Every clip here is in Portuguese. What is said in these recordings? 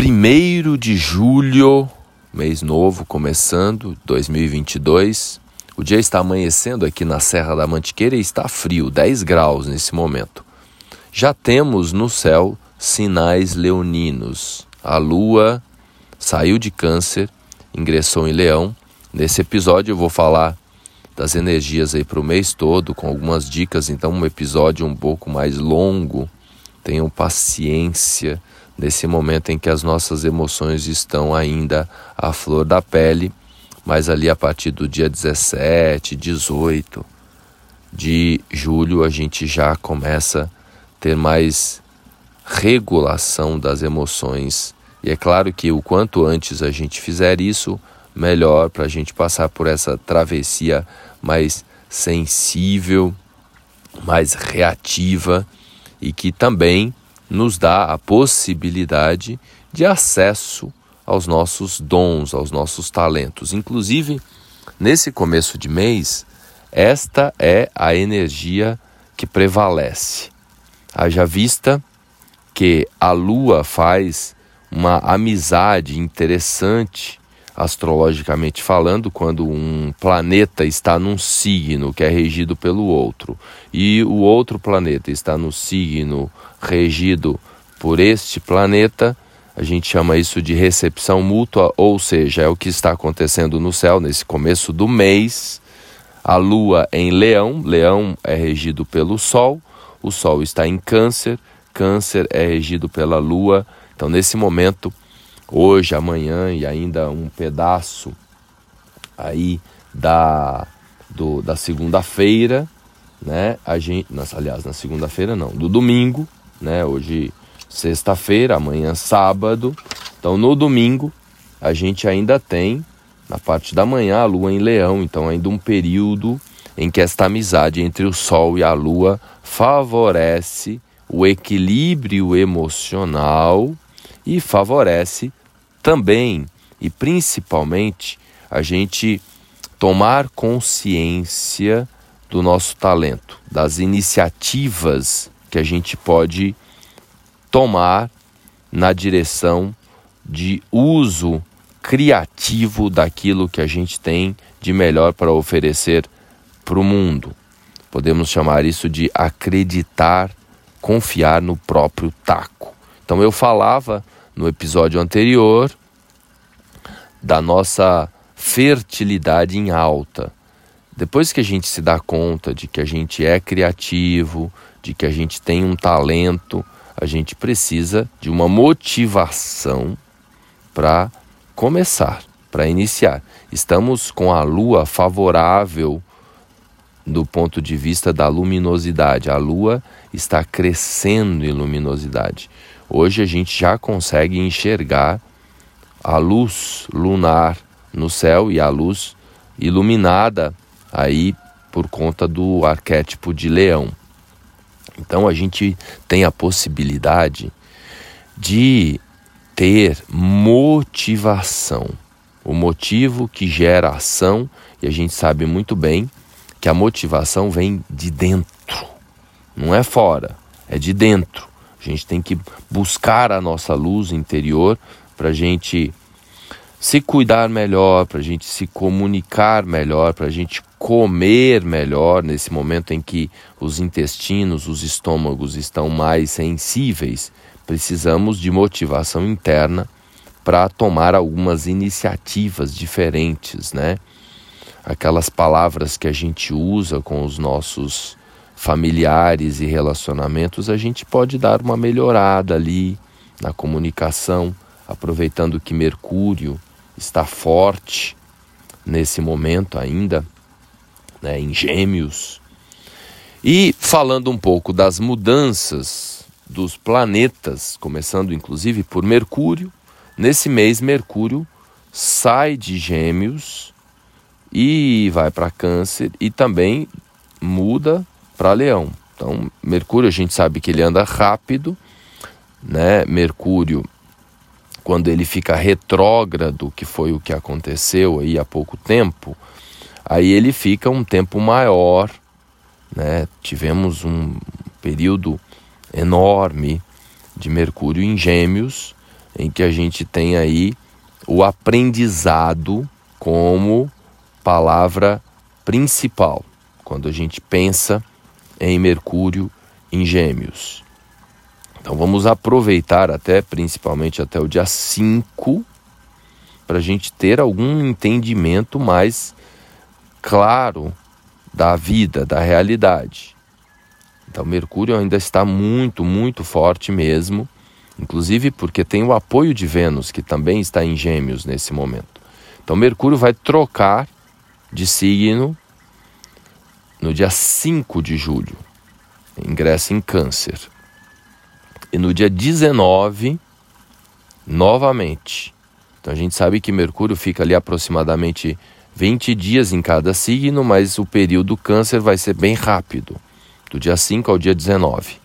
1 de julho, mês novo começando, 2022. O dia está amanhecendo aqui na Serra da Mantiqueira e está frio, 10 graus nesse momento. Já temos no céu sinais leoninos. A lua saiu de Câncer, ingressou em Leão. Nesse episódio eu vou falar das energias aí para o mês todo, com algumas dicas. Então, um episódio um pouco mais longo. Tenham paciência nesse momento em que as nossas emoções estão ainda à flor da pele, mas ali a partir do dia 17, 18 de julho a gente já começa a ter mais regulação das emoções. E é claro que o quanto antes a gente fizer isso, melhor para a gente passar por essa travessia mais sensível, mais reativa e que também nos dá a possibilidade de acesso aos nossos dons, aos nossos talentos. Inclusive, nesse começo de mês, esta é a energia que prevalece. Haja vista que a lua faz uma amizade interessante astrologicamente falando, quando um planeta está num signo que é regido pelo outro e o outro planeta está no signo regido por este planeta, a gente chama isso de recepção mútua, ou seja, é o que está acontecendo no céu nesse começo do mês. A lua em Leão, Leão é regido pelo Sol, o Sol está em Câncer, Câncer é regido pela Lua. Então, nesse momento, hoje, amanhã e ainda um pedaço aí da, da segunda-feira, né? A gente, aliás, na segunda-feira não, do domingo, né? Hoje sexta-feira, amanhã sábado. Então no domingo a gente ainda tem na parte da manhã a lua em Leão, então ainda um período em que esta amizade entre o sol e a lua favorece o equilíbrio emocional e favorece também e principalmente a gente tomar consciência do nosso talento, das iniciativas que a gente pode tomar na direção de uso criativo daquilo que a gente tem de melhor para oferecer para o mundo. Podemos chamar isso de acreditar, confiar no próprio taco. Então eu falava no episódio anterior da nossa fertilidade em alta. Depois que a gente se dá conta de que a gente é criativo, de que a gente tem um talento, a gente precisa de uma motivação para começar, para iniciar. Estamos com a lua favorável do ponto de vista da luminosidade. A lua está crescendo em luminosidade. Hoje a gente já consegue enxergar a luz lunar no céu e a luz iluminada aí por conta do arquétipo de leão. Então a gente tem a possibilidade de ter motivação. O motivo que gera ação, e a gente sabe muito bem que a motivação vem de dentro, não é fora, é de dentro. A gente tem que buscar a nossa luz interior para a gente se cuidar melhor, para a gente se comunicar melhor, para a gente comer melhor nesse momento em que os intestinos, os estômagos estão mais sensíveis. Precisamos de motivação interna para tomar algumas iniciativas diferentes, né? Aquelas palavras que a gente usa com os nossos familiares e relacionamentos, a gente pode dar uma melhorada ali na comunicação, aproveitando que Mercúrio está forte nesse momento ainda, né, em Gêmeos. E falando um pouco das mudanças dos planetas, começando inclusive por Mercúrio, nesse mês Mercúrio sai de Gêmeos e vai para Câncer e também muda para Leão. Então, Mercúrio, a gente sabe que ele anda rápido, né? Mercúrio, quando ele fica retrógrado, que foi o que aconteceu aí há pouco tempo, aí ele fica um tempo maior, né? Tivemos um período enorme de Mercúrio em Gêmeos, em que a gente tem aí o aprendizado como palavra principal, quando a gente pensa em Mercúrio em Gêmeos. Então vamos aproveitar até, principalmente até o dia 5, para a gente ter algum entendimento mais claro da vida, da realidade. Então Mercúrio ainda está muito, muito forte mesmo, inclusive porque tem o apoio de Vênus, que também está em Gêmeos nesse momento. Então Mercúrio vai trocar de signo no dia 5 de julho. Ingressa em Câncer. E no dia 19, novamente. Então a gente sabe que Mercúrio fica ali aproximadamente 20 dias em cada signo, mas o período Câncer vai ser bem rápido, do dia 5 ao dia 19.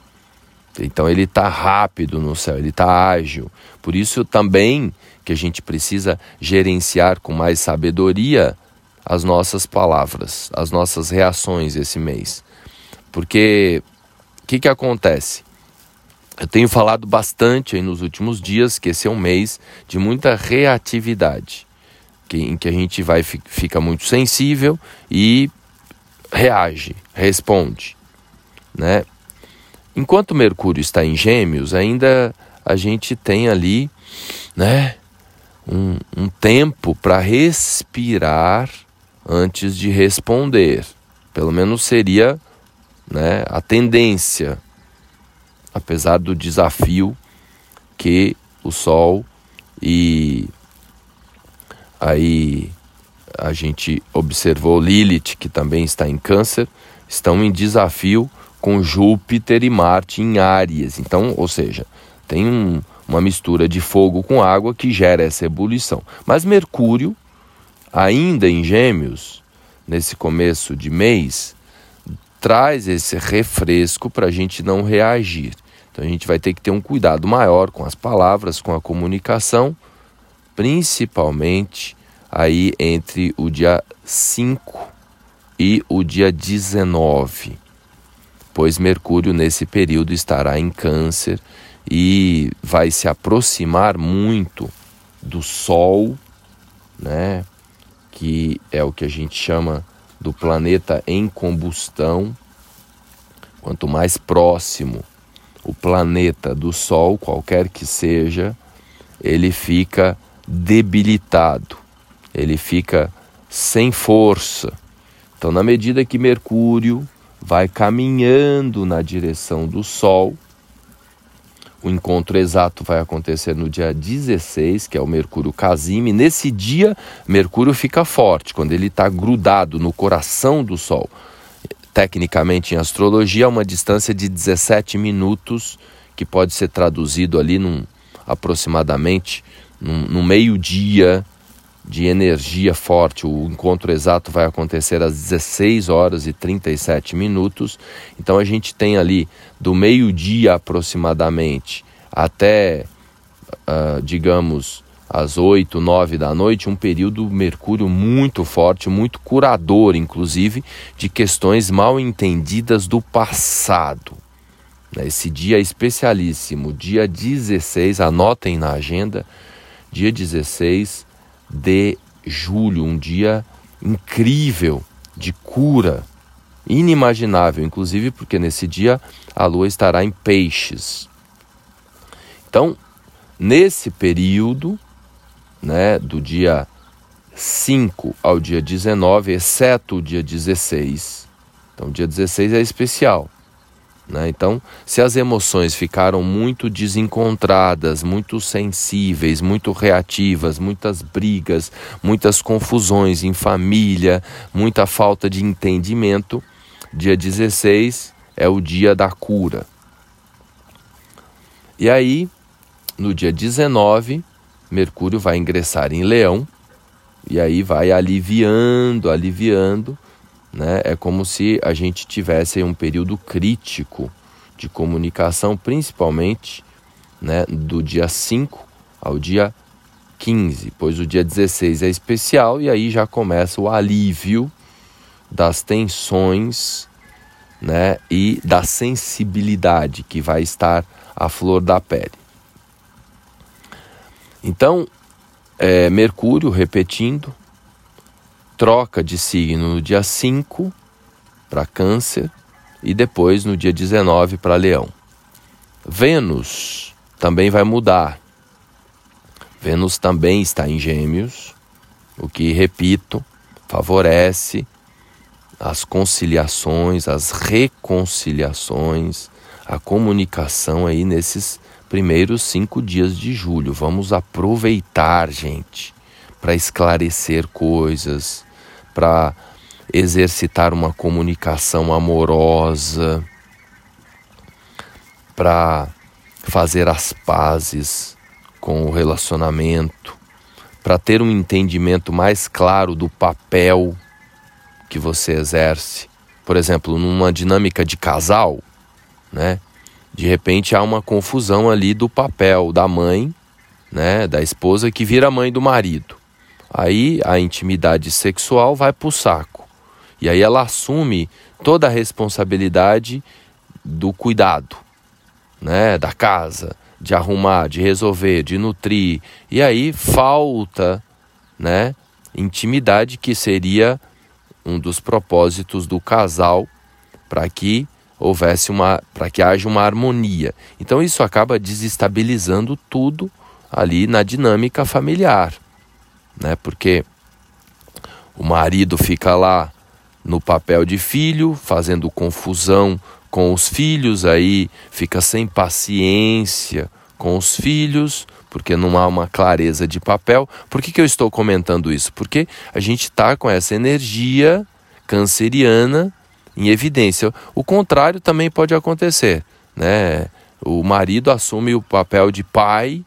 Então ele está rápido no céu, ele está ágil. Por isso também que a gente precisa gerenciar com mais sabedoria as nossas palavras, as nossas reações esse mês. Porque o que, que acontece? Eu tenho falado bastante nos últimos dias que esse é um mês de muita reatividade, que, em que a gente vai fica muito sensível e reage, responde, né? Enquanto Mercúrio está em Gêmeos, ainda a gente tem ali, né, um, um tempo para respirar antes de responder. Pelo menos seria né, a tendência, apesar do desafio que o Sol e aí a gente observou Lilith, que também está em Câncer, estão em desafio com Júpiter e Marte em Áries. Então, ou seja, tem um, uma mistura de fogo com água que gera essa ebulição. Mas Mercúrio ainda em Gêmeos, nesse começo de mês, traz esse refresco para a gente não reagir. Então a gente vai ter que ter um cuidado maior com as palavras, com a comunicação, principalmente aí entre o dia 5 e o dia 19, pois Mercúrio nesse período estará em Câncer e vai se aproximar muito do Sol, né? que é o que a gente chama do planeta em combustão. Quanto mais próximo o planeta do Sol, qualquer que seja, ele fica debilitado, ele fica sem força. Então, na medida que Mercúrio vai caminhando na direção do Sol, o encontro exato vai acontecer no dia 16, que é o Mercúrio Casime. Nesse dia, Mercúrio fica forte, quando ele está grudado no coração do Sol. Tecnicamente, em astrologia, é uma distância de 17 minutos, que pode ser traduzido ali num, aproximadamente no meio-dia de energia forte. O encontro exato vai acontecer às 16 horas e 37 minutos. Então a gente tem ali do meio-dia aproximadamente até, uh, digamos, às 8, 9 da noite, um período Mercúrio muito forte, muito curador, inclusive, de questões mal entendidas do passado. Esse dia especialíssimo, dia 16, anotem na agenda, dia 16 de julho, um dia incrível de cura, inimaginável, inclusive porque nesse dia a lua estará em peixes. Então, nesse período, né, do dia 5 ao dia 19, exceto o dia 16. Então, dia 16 é especial. Né? Então, se as emoções ficaram muito desencontradas, muito sensíveis, muito reativas, muitas brigas, muitas confusões em família, muita falta de entendimento, dia 16 é o dia da cura. E aí, no dia 19, Mercúrio vai ingressar em Leão e aí vai aliviando, aliviando né? É como se a gente tivesse um período crítico de comunicação, principalmente né, do dia 5 ao dia 15, pois o dia 16 é especial e aí já começa o alívio das tensões né, e da sensibilidade que vai estar à flor da pele. Então, é, Mercúrio, repetindo, troca de signo no dia 5 para Câncer e depois no dia 19 para Leão. Vênus também vai mudar. Vênus também está em Gêmeos, o que, repito, favorece as conciliações, as reconciliações, a comunicação aí nesses primeiros cinco dias de julho. Vamos aproveitar, gente, para esclarecer coisas, para exercitar uma comunicação amorosa, para fazer as pazes com o relacionamento, para ter um entendimento mais claro do papel que você exerce. Por exemplo, numa dinâmica de casal, né? De repente há uma confusão ali do papel da mãe, né, da esposa que vira mãe do marido. Aí a intimidade sexual vai para o saco. E aí ela assume toda a responsabilidade do cuidado, né, da casa, de arrumar, de resolver, de nutrir. E aí falta, né, intimidade que seria um dos propósitos do casal para que houvesse uma para que haja uma harmonia. Então isso acaba desestabilizando tudo ali na dinâmica familiar, né? Porque o marido fica lá no papel de filho, fazendo confusão com os filhos, aí fica sem paciência com os filhos, porque não há uma clareza de papel. Por que, que eu estou comentando isso? Porque a gente está com essa energia canceriana em evidência. O contrário também pode acontecer, né? O marido assume o papel de pai,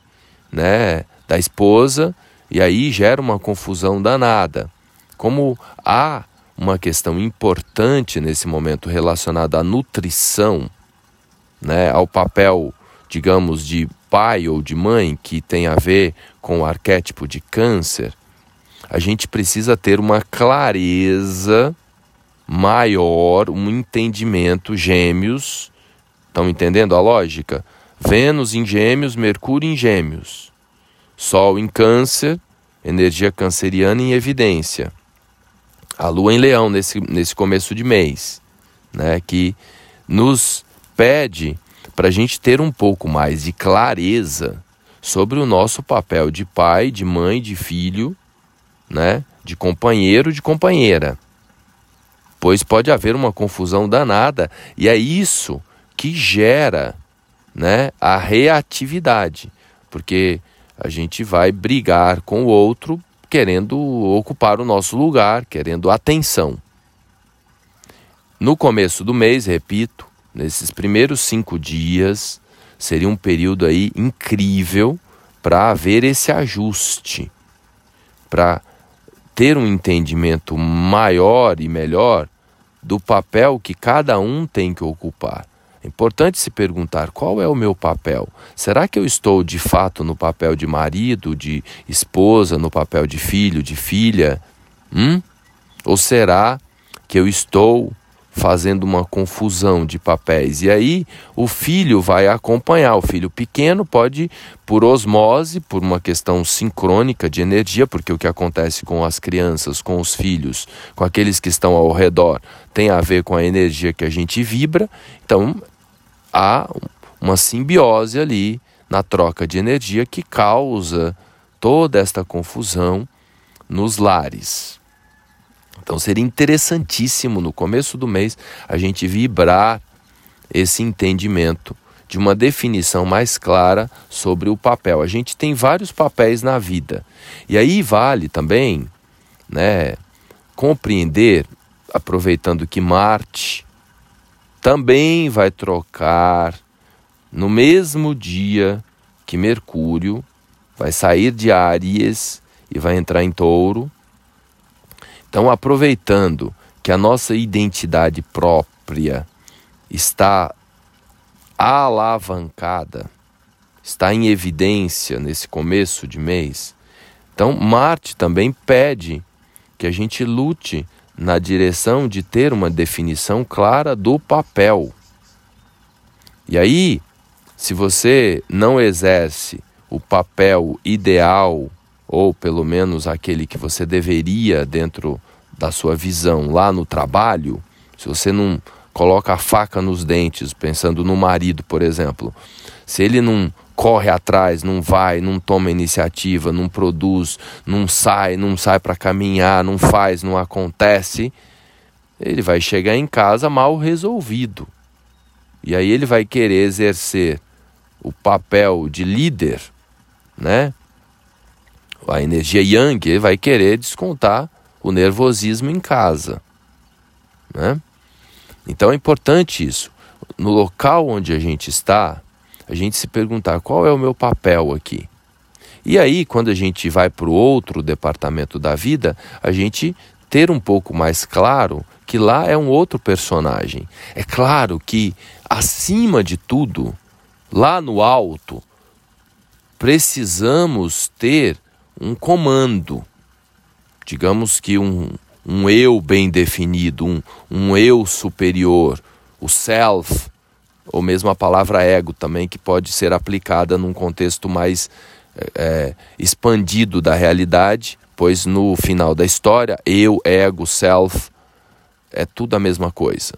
né, da esposa, e aí gera uma confusão danada. Como há uma questão importante nesse momento relacionada à nutrição, né, ao papel, digamos, de pai ou de mãe, que tem a ver com o arquétipo de câncer, a gente precisa ter uma clareza maior, um entendimento, gêmeos. Estão entendendo a lógica? Vênus em gêmeos, Mercúrio em gêmeos. Sol em câncer, energia canceriana em evidência. A lua em leão nesse, nesse começo de mês, né, que nos pede para a gente ter um pouco mais de clareza sobre o nosso papel de pai, de mãe, de filho, né, de companheiro, de companheira pois pode haver uma confusão danada e é isso que gera né, a reatividade, porque a gente vai brigar com o outro querendo ocupar o nosso lugar, querendo atenção. No começo do mês, repito, nesses primeiros cinco dias, seria um período aí incrível para haver esse ajuste, para ter um entendimento maior e melhor do papel que cada um tem que ocupar. É importante se perguntar qual é o meu papel. Será que eu estou de fato no papel de marido, de esposa, no papel de filho, de filha? Hum? Ou será que eu estou fazendo uma confusão de papéis. E aí o filho vai acompanhar. O filho pequeno pode, por osmose, por uma questão sincrônica de energia, porque o que acontece com as crianças, com os filhos, com aqueles que estão ao redor, tem a ver com a energia que a gente vibra. Então há uma simbiose ali na troca de energia que causa toda esta confusão nos lares. Então seria interessantíssimo no começo do mês a gente vibrar esse entendimento de uma definição mais clara sobre o papel. A gente tem vários papéis na vida. E aí vale também, né, compreender, aproveitando que Marte também vai trocar no mesmo dia que Mercúrio vai sair de Áries e vai entrar em Touro, então, aproveitando que a nossa identidade própria está alavancada, está em evidência nesse começo de mês, então Marte também pede que a gente lute na direção de ter uma definição clara do papel. E aí, se você não exerce o papel ideal, ou pelo menos aquele que você deveria dentro da sua visão lá no trabalho, se você não coloca a faca nos dentes, pensando no marido, por exemplo, se ele não corre atrás, não vai, não toma iniciativa, não produz, não sai, não sai para caminhar, não faz, não acontece, ele vai chegar em casa mal resolvido. E aí ele vai querer exercer o papel de líder, né? A energia yang ele vai querer descontar o nervosismo em casa, né? Então é importante isso. No local onde a gente está, a gente se perguntar qual é o meu papel aqui. E aí, quando a gente vai para o outro departamento da vida, a gente ter um pouco mais claro que lá é um outro personagem. É claro que, acima de tudo, lá no alto, precisamos ter um comando. Digamos que um, um eu bem definido, um, um eu superior, o self, ou mesmo a palavra ego também, que pode ser aplicada num contexto mais é, expandido da realidade, pois no final da história, eu, ego, self, é tudo a mesma coisa,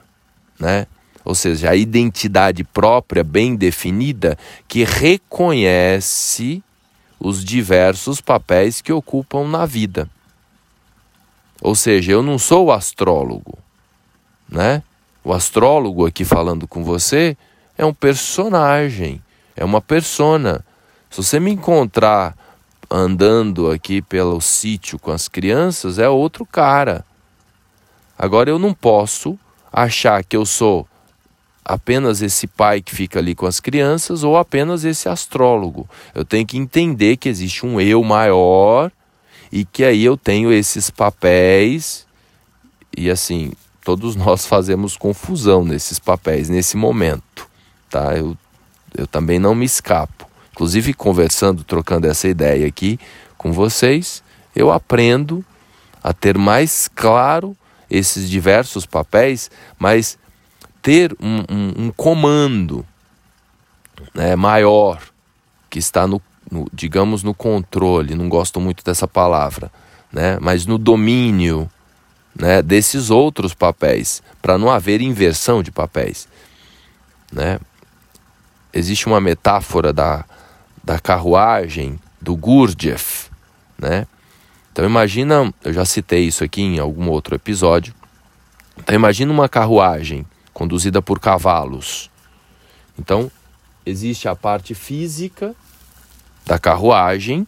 né? Ou seja, a identidade própria bem definida que reconhece os diversos papéis que ocupam na vida. Ou seja, eu não sou o astrólogo, né? O astrólogo aqui falando com você é um personagem, é uma persona. Se você me encontrar andando aqui pelo sítio com as crianças, é outro cara. Agora eu não posso achar que eu sou apenas esse pai que fica ali com as crianças ou apenas esse astrólogo. Eu tenho que entender que existe um eu maior e que aí eu tenho esses papéis e assim, todos nós fazemos confusão nesses papéis nesse momento, tá? Eu, eu também não me escapo. Inclusive, conversando, trocando essa ideia aqui com vocês, eu aprendo a ter mais claro esses diversos papéis, mas ter um, um, um comando né, maior que está no, no, digamos, no controle. Não gosto muito dessa palavra, né, mas no domínio né, desses outros papéis, para não haver inversão de papéis. Né? Existe uma metáfora da, da carruagem do Gurdjieff, né? Então imagina, eu já citei isso aqui em algum outro episódio. Então imagina uma carruagem conduzida por cavalos. Então existe a parte física da carruagem,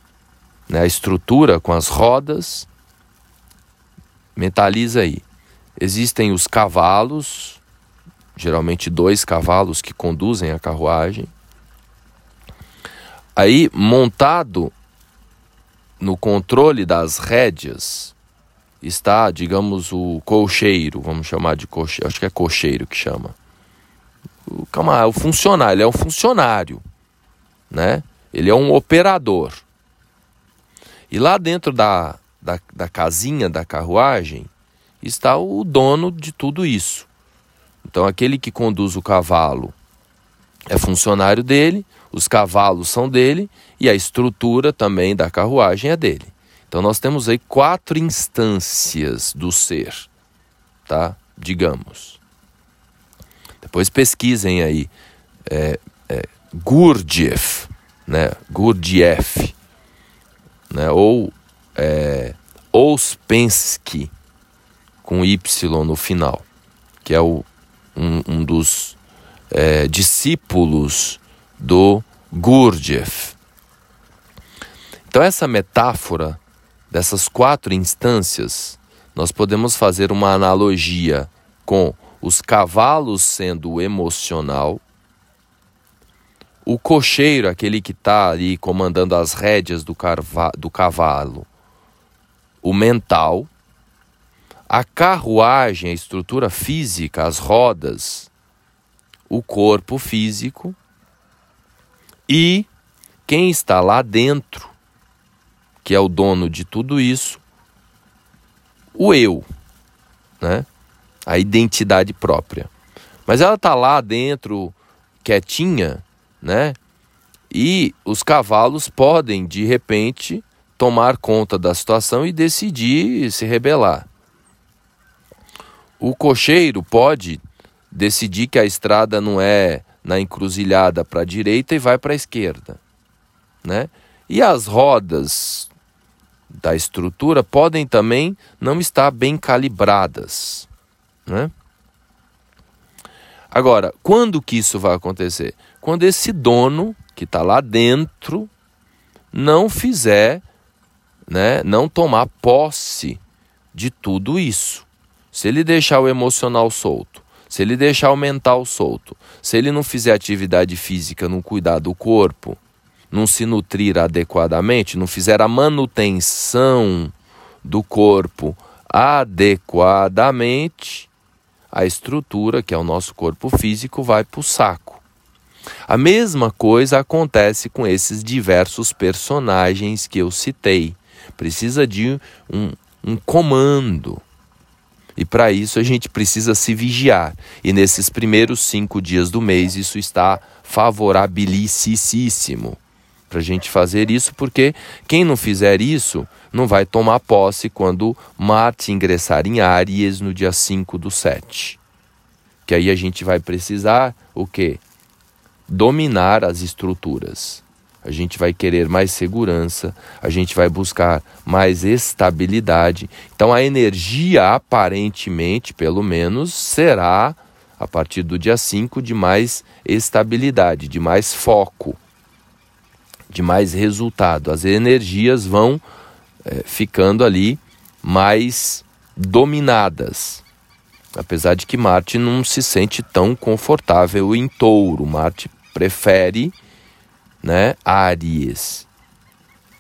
né, a estrutura com as rodas. Mentaliza aí. Existem os cavalos, geralmente dois cavalos que conduzem a carruagem. Aí, montado no controle das rédeas, está, digamos, o cocheiro, vamos chamar de cocheiro, acho que é cocheiro que chama. O, calma, é o funcionário, ele é um funcionário, né? Ele é um operador. E lá dentro da, da, da casinha da carruagem está o dono de tudo isso. Então, aquele que conduz o cavalo é funcionário dele, os cavalos são dele e a estrutura também da carruagem é dele. Então nós temos aí quatro instâncias do ser, tá? Digamos. Depois pesquisem aí é, é, Gurdjieff, né? Gurdjieff, né? Ou é, Ouspensky com Y no final, que é o, um, um dos é, discípulos do Gurdjieff. Então, essa metáfora dessas quatro instâncias, nós podemos fazer uma analogia com os cavalos sendo o emocional, o cocheiro, aquele que está ali comandando as rédeas do, do cavalo, o mental, a carruagem, a estrutura física, as rodas, o corpo físico e quem está lá dentro, que é o dono de tudo isso, o eu, né? A identidade própria. Mas ela está lá dentro, quietinha, né? E os cavalos podem, de repente, tomar conta da situação e decidir se rebelar. O cocheiro pode decidir que a estrada não é na encruzilhada para a direita e vai para a esquerda, né? E as rodas da estrutura podem também não estar bem calibradas, né? Agora, quando que isso vai acontecer? Quando esse dono que está lá dentro não fizer, né, não tomar posse de tudo isso. Se ele deixar o emocional solto, se ele deixar o mental solto, se ele não fizer atividade física, não cuidar do corpo, não se nutrir adequadamente, não fizer a manutenção do corpo adequadamente, a estrutura, que é o nosso corpo físico, vai para o saco. A mesma coisa acontece com esses diversos personagens que eu citei. Precisa de um, um comando. E para isso a gente precisa se vigiar. E nesses primeiros cinco dias do mês isso está favorabilíssimo para a gente fazer isso, porque quem não fizer isso não vai tomar posse quando Marte ingressar em Áries no dia 5 do 7. Que aí a gente vai precisar o quê? Dominar as estruturas. A gente vai querer mais segurança, a gente vai buscar mais estabilidade. Então a energia aparentemente, pelo menos, será a partir do dia 5 de mais estabilidade, de mais foco, de mais resultado. As energias vão é, ficando ali mais dominadas. Apesar de que Marte não se sente tão confortável em touro. Marte prefere né, Aries.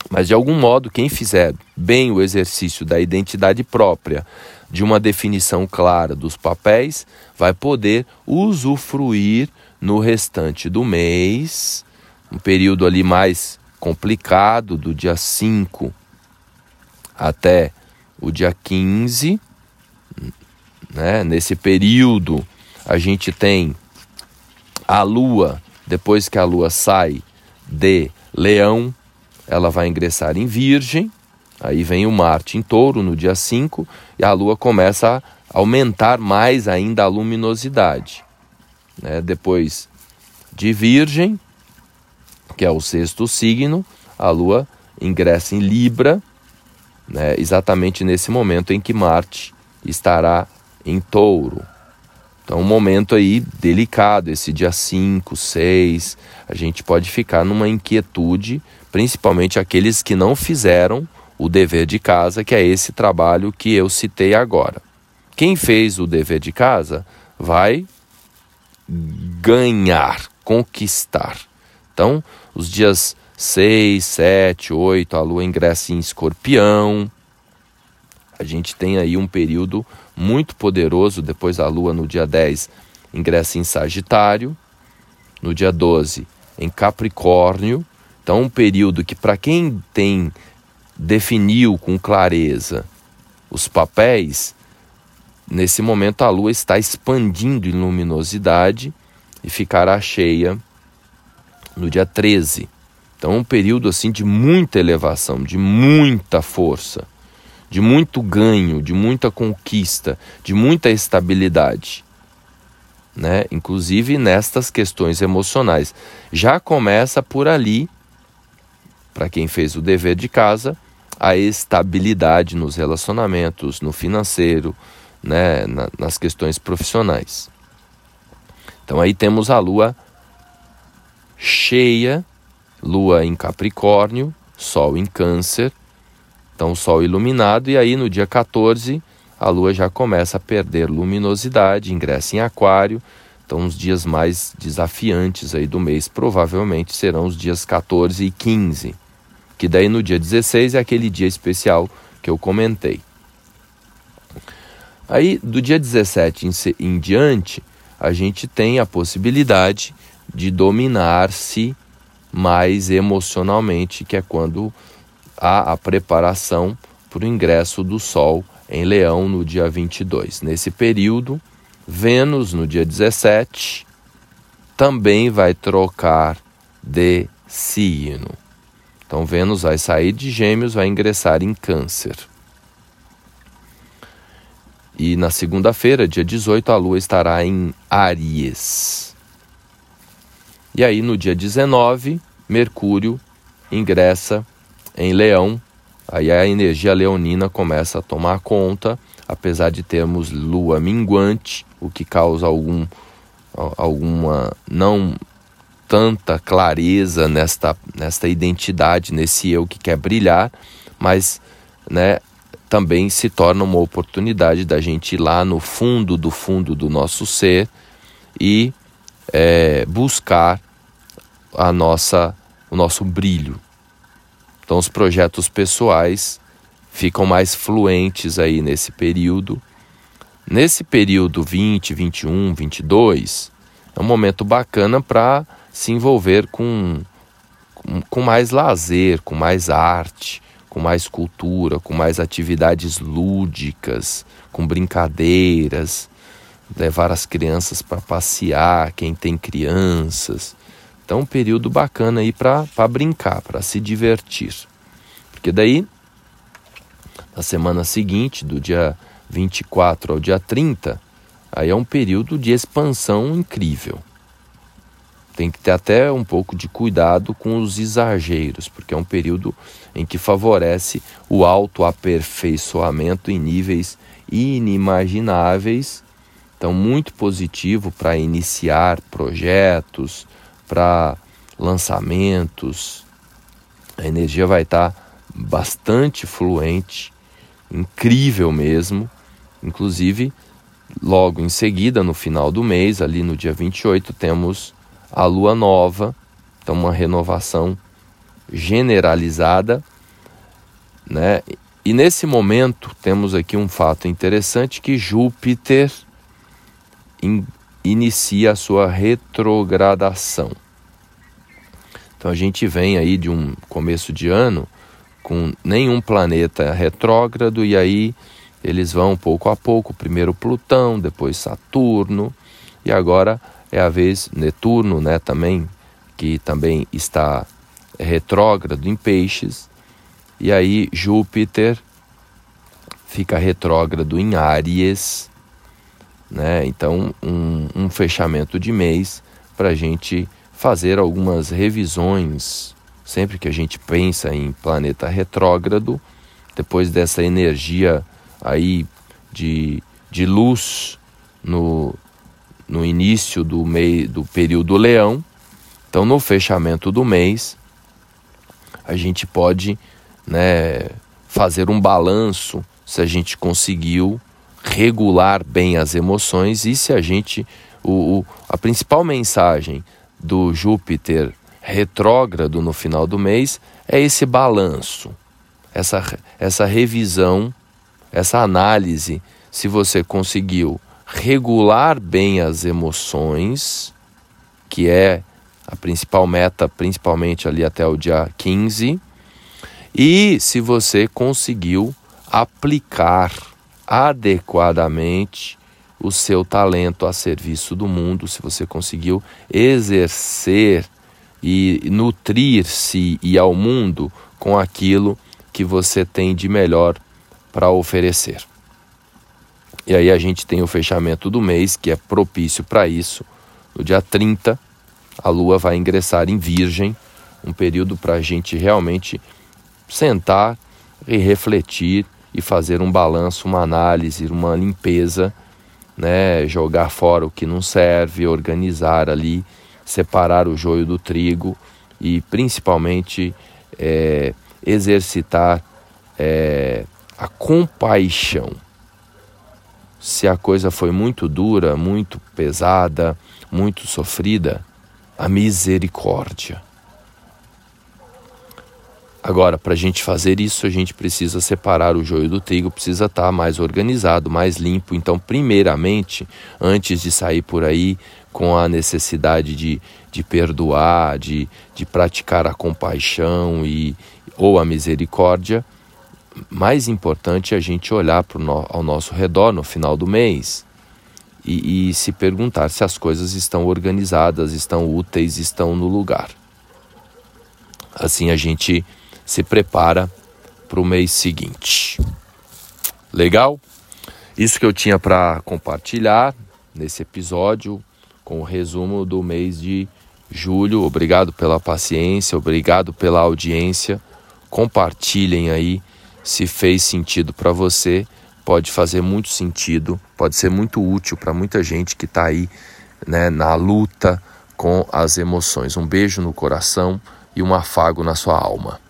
Mas de algum modo, quem fizer bem o exercício da identidade própria, de uma definição clara dos papéis, vai poder usufruir no restante do mês, um período ali mais complicado, do dia 5 até o dia 15. Né? Nesse período, a gente tem a Lua depois que a lua sai de Leão, ela vai ingressar em Virgem, aí vem o Marte em Touro no dia 5 e a lua começa a aumentar mais ainda a luminosidade. Né? Depois de Virgem, que é o sexto signo, a lua ingressa em Libra, né? exatamente nesse momento em que Marte estará em Touro. Então, um momento aí delicado, esse dia 5, 6, a gente pode ficar numa inquietude, principalmente aqueles que não fizeram o dever de casa, que é esse trabalho que eu citei agora. Quem fez o dever de casa vai ganhar, conquistar. Então, os dias 6, 7, 8, a lua ingressa em escorpião. A gente tem aí um período muito poderoso. Depois a Lua, no dia 10, ingressa em Sagitário. No dia 12, em Capricórnio. Então, um período que, para quem tem definiu com clareza os papéis, nesse momento a Lua está expandindo em luminosidade e ficará cheia no dia 13. Então, um período assim de muita elevação, de muita força de muito ganho, de muita conquista, de muita estabilidade. Né? Inclusive nestas questões emocionais. Já começa por ali, para quem fez o dever de casa, a estabilidade nos relacionamentos, no financeiro, né? Na, nas questões profissionais. Então aí temos a lua cheia, lua em Capricórnio, sol em Câncer, então, o Sol iluminado, e aí no dia 14 a Lua já começa a perder luminosidade, ingressa em Aquário. Então, os dias mais desafiantes aí do mês provavelmente serão os dias 14 e 15, que daí no dia 16 é aquele dia especial que eu comentei. Aí, do dia 17 em, em diante, a gente tem a possibilidade de dominar-se mais emocionalmente, que é quando há a preparação para o ingresso do Sol em Leão no dia 22. Nesse período, Vênus, no dia 17, também vai trocar de signo. Então, Vênus vai sair de Gêmeos, vai ingressar em Câncer. E na segunda-feira, dia 18, a Lua estará em Aries. E aí, no dia 19, Mercúrio ingressa em Leão. Aí a energia leonina começa a tomar conta, apesar de termos Lua minguante, o que causa algum, alguma não tanta clareza nesta, nesta identidade, nesse eu que quer brilhar, mas né, também se torna uma oportunidade da gente ir lá no fundo do fundo do nosso ser e é, buscar a nossa, o nosso brilho. Então, os projetos pessoais ficam mais fluentes aí nesse período. Nesse período 20, 21, 22, é um momento bacana para se envolver com, com, com mais lazer, com mais arte, com mais cultura, com mais atividades lúdicas, com brincadeiras, levar as crianças para passear, quem tem crianças. Então, um período bacana aí para brincar, para se divertir. Porque daí, na semana seguinte, do dia 24 ao dia 30, aí é um período de expansão incrível tem que ter até um pouco de cuidado com os exageros, porque é um período em que favorece o autoaperfeiçoamento em níveis inimagináveis. Então, muito positivo para iniciar projetos, para lançamentos. A energia vai estar tá bastante fluente, incrível mesmo. Inclusive, logo em seguida, no final do mês, ali no dia 28, temos a lua nova, então uma renovação generalizada, né? E nesse momento temos aqui um fato interessante que Júpiter inicia a sua retrogradação. Então a gente vem aí de um começo de ano com nenhum planeta retrógrado e aí eles vão pouco a pouco, primeiro Plutão, depois Saturno e agora é a vez Netuno, né, também, que também está retrógrado em peixes, e aí Júpiter fica retrógrado em Áries, né? Então, um, um fechamento de mês para a gente fazer algumas revisões. Sempre que a gente pensa em planeta retrógrado, depois dessa energia aí de, de luz no, no início do, mês, do período leão. Então, no fechamento do mês, a gente pode né, fazer um balanço se a gente conseguiu regular bem as emoções e se a gente. O, o, a principal mensagem do Júpiter retrógrado no final do mês é esse balanço, essa, essa revisão, essa análise. Se você conseguiu regular bem as emoções, que é a principal meta, principalmente ali até o dia 15. E se você conseguiu aplicar adequadamente o seu talento a serviço do mundo, se você conseguiu exercer e nutrir-se e ao mundo com aquilo que você tem de melhor para oferecer. E aí a gente tem o fechamento do mês, que é propício para isso. No dia 30, a lua vai ingressar em Virgem, um período para a gente realmente sentar e refletir e fazer um balanço, uma análise, uma limpeza, né? jogar fora o que não serve, organizar ali, separar o joio do trigo e principalmente é, exercitar é, a compaixão se a coisa foi muito dura, muito pesada, muito sofrida, a misericórdia. Agora, para a gente fazer isso, a gente precisa separar o joio do trigo, precisa estar tá mais organizado, mais limpo. Então, primeiramente, antes de sair por aí com a necessidade de, de perdoar, de, de praticar a compaixão e, ou a misericórdia, mais importante é a gente olhar pro no, ao nosso redor no final do mês e, e se perguntar se as coisas estão organizadas, estão úteis, estão no lugar. Assim a gente se prepara para o mês seguinte. Legal? Isso que eu tinha para compartilhar nesse episódio com o resumo do mês de julho. Obrigado pela paciência, obrigado pela audiência. Compartilhem aí se fez sentido para você. Pode fazer muito sentido, pode ser muito útil para muita gente que está aí né, na luta com as emoções. Um beijo no coração e um afago na sua alma.